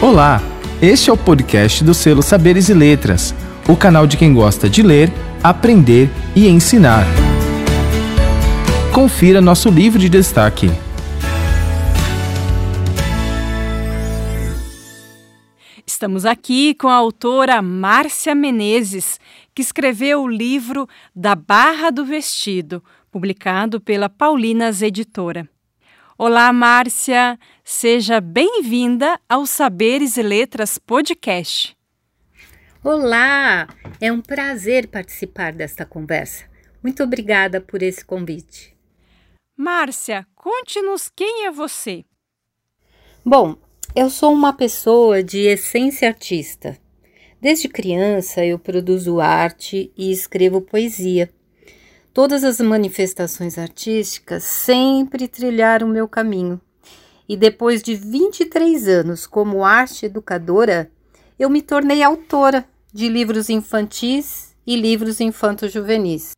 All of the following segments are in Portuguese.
Olá, este é o podcast do selo Saberes e Letras, o canal de quem gosta de ler, aprender e ensinar. Confira nosso livro de destaque. Estamos aqui com a autora Márcia Menezes, que escreveu o livro Da Barra do Vestido, publicado pela Paulinas Editora. Olá, Márcia! Seja bem-vinda ao Saberes e Letras Podcast. Olá! É um prazer participar desta conversa. Muito obrigada por esse convite. Márcia, conte-nos quem é você. Bom, eu sou uma pessoa de essência artista. Desde criança eu produzo arte e escrevo poesia. Todas as manifestações artísticas sempre trilharam o meu caminho. E depois de 23 anos como arte educadora, eu me tornei autora de livros infantis e livros infanto-juvenis.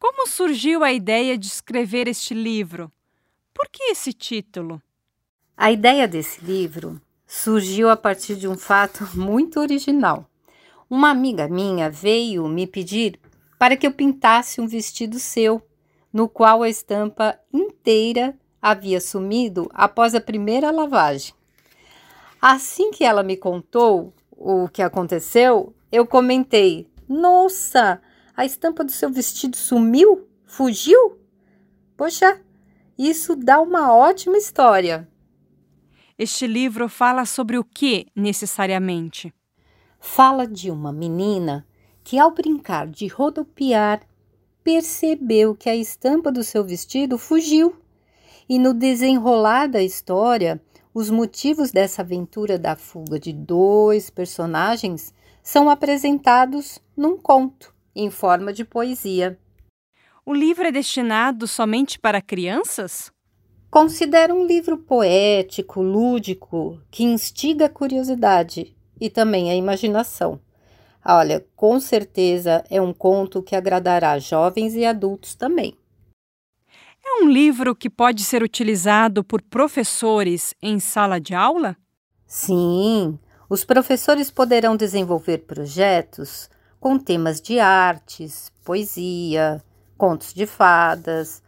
Como surgiu a ideia de escrever este livro? Por que esse título? A ideia desse livro surgiu a partir de um fato muito original. Uma amiga minha veio me pedir para que eu pintasse um vestido seu, no qual a estampa inteira havia sumido após a primeira lavagem. Assim que ela me contou o que aconteceu, eu comentei: Nossa, a estampa do seu vestido sumiu? Fugiu? Poxa, isso dá uma ótima história. Este livro fala sobre o que necessariamente? Fala de uma menina que, ao brincar de rodopiar, percebeu que a estampa do seu vestido fugiu. E no desenrolar da história, os motivos dessa aventura da fuga de dois personagens são apresentados num conto, em forma de poesia. O livro é destinado somente para crianças? Considero um livro poético, lúdico, que instiga a curiosidade e também a imaginação. Olha, com certeza é um conto que agradará jovens e adultos também. É um livro que pode ser utilizado por professores em sala de aula? Sim, os professores poderão desenvolver projetos com temas de artes, poesia, contos de fadas,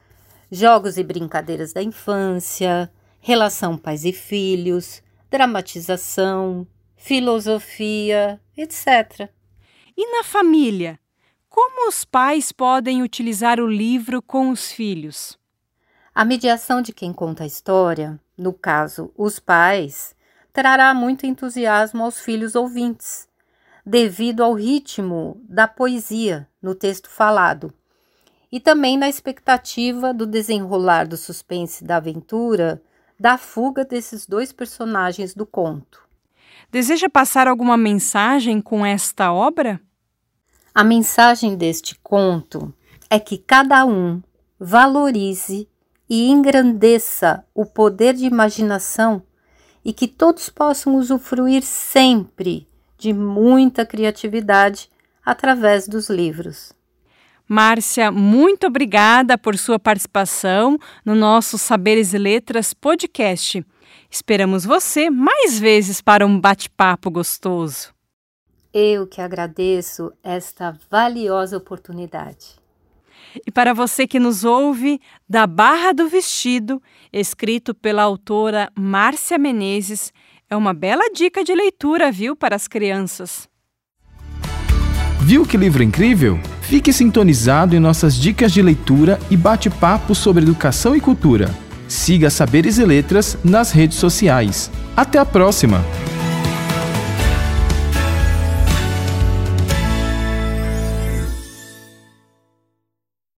jogos e brincadeiras da infância, relação pais e filhos, dramatização, filosofia, etc. E na família? Como os pais podem utilizar o livro com os filhos? A mediação de quem conta a história, no caso, os pais, trará muito entusiasmo aos filhos ouvintes, devido ao ritmo da poesia no texto falado, e também na expectativa do desenrolar do suspense da aventura da fuga desses dois personagens do conto. Deseja passar alguma mensagem com esta obra? A mensagem deste conto é que cada um valorize e engrandeça o poder de imaginação e que todos possam usufruir sempre de muita criatividade através dos livros. Márcia, muito obrigada por sua participação no nosso Saberes e Letras podcast. Esperamos você mais vezes para um bate-papo gostoso. Eu que agradeço esta valiosa oportunidade. E para você que nos ouve, Da Barra do Vestido, escrito pela autora Márcia Menezes, é uma bela dica de leitura, viu, para as crianças. Viu que livro incrível? Fique sintonizado em nossas dicas de leitura e bate-papo sobre educação e cultura. Siga Saberes e Letras nas redes sociais. Até a próxima!